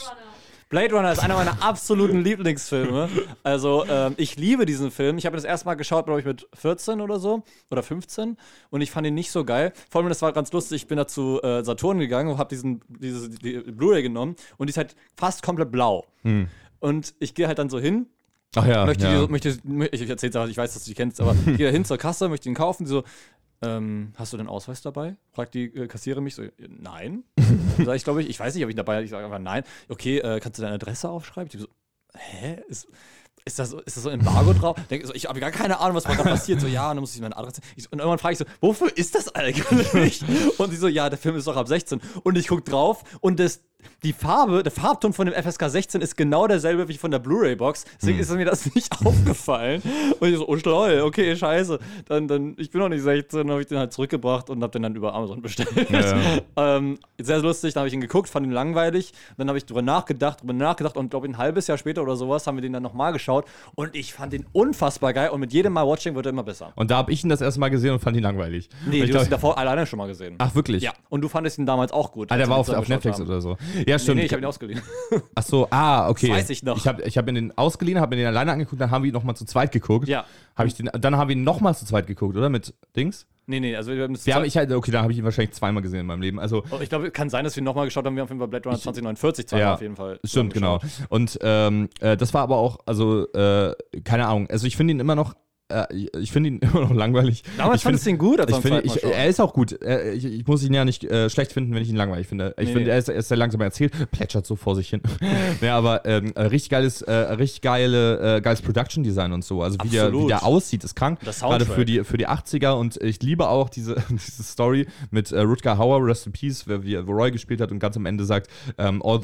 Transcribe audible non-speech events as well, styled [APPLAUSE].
und Blade Runner ist einer meiner absoluten Lieblingsfilme. Also, ähm, ich liebe diesen Film. Ich habe das erste Mal geschaut, glaube ich, mit 14 oder so. Oder 15. Und ich fand ihn nicht so geil. Vor allem, das war ganz lustig. Ich bin da zu äh, Saturn gegangen und habe diesen diese, die Blu-ray genommen. Und die ist halt fast komplett blau. Und ich gehe halt dann so hin Ach ja, möchte, ja. die, möchte ich erzähl's auch, ich weiß, dass du die kennst, aber ich gehe hin zur Kasse, möchte ihn kaufen, die so, ähm, hast du den Ausweis dabei? Fragt die äh, Kassiererin mich so, nein. [LAUGHS] Sag ich, glaube ich, ich weiß nicht, ob ich ihn dabei habe. Ich sage einfach nein. Okay, äh, kannst du deine Adresse aufschreiben? Die so, hä? Ist, ist das, so- ist das so ein Embargo drauf? Denk, so, ich habe gar keine Ahnung, was gerade passiert. So, ja, und dann muss ich meine Adresse. Ich so, und irgendwann frage ich so, wofür ist das eigentlich? [LAUGHS] Und sie so, ja, der Film ist doch ab 16. Und ich gucke drauf und das, die Farbe, der Farbton von dem FSK 16 ist genau derselbe wie von der Blu-ray-Box. Deswegen ist mir das nicht [LAUGHS] aufgefallen. Und ich so, oh toll, okay, scheiße. Dann, dann, ich bin noch nicht 16, habe ich den halt zurückgebracht und habe den dann über Amazon bestellt. Ja. [LAUGHS] ähm, sehr lustig, dann habe ich ihn geguckt, fand ihn langweilig. Dann habe ich drüber nachgedacht, drüber nachgedacht und glaube ein halbes Jahr später oder sowas haben wir den dann nochmal geschaut und ich fand ihn unfassbar geil und mit jedem Mal Watching wird er immer besser. Und da habe ich ihn das erste Mal gesehen und fand ihn langweilig. Nee, ich du hast ihn glaub, davor alleine schon mal gesehen. ach, wirklich? Ja, und du fandest ihn damals auch gut. Ah, der war auf, auf Netflix haben. oder so. Ja, Nee, stimmt. nee, ich habe ihn ausgeliehen. [LAUGHS] Ach so, ah, okay. Das weiß ich noch. Ich habe ich hab ihn den ausgeliehen, habe mir den alleine angeguckt, dann haben wir ihn nochmal zu zweit geguckt. Ja. Hab ich den, dann haben wir ihn nochmal zu zweit geguckt, oder? Mit Dings? Nee, nee, also wir haben das Wir haben, ich halt, okay, dann habe ich ihn wahrscheinlich zweimal gesehen in meinem Leben. Also, Oh, ich glaube, kann sein, dass wir nochmal geschaut haben. Wir haben auf jeden Fall Blade Runner 2049 zweimal Ja, auf jeden Fall. Stimmt, genau. Und ähm, äh, das war aber auch, also, äh, keine Ahnung. Also ich finde ihn immer noch, ich finde ihn [LAUGHS] immer noch langweilig. Damals ich fandest du ihn gut, ich beim finde, ich, er ist auch gut. Ich, ich muss ihn ja nicht äh, schlecht finden, wenn ich ihn langweilig finde. Ich Nee, finde, nee. er ist, er ist sehr langsam erzählt, plätschert so vor sich hin. [LAUGHS] ja, aber ähm, äh, richtig geiles, äh, richtig geile, äh, geiles Production Design und so. Also wie der, wie der aussieht, ist krank. Gerade für die, für die 80er und ich liebe auch diese, [LAUGHS] diese Story mit äh, Rutger Hauer, Rest in Peace, wer- wie wo Roy gespielt hat und ganz am Ende sagt, ähm,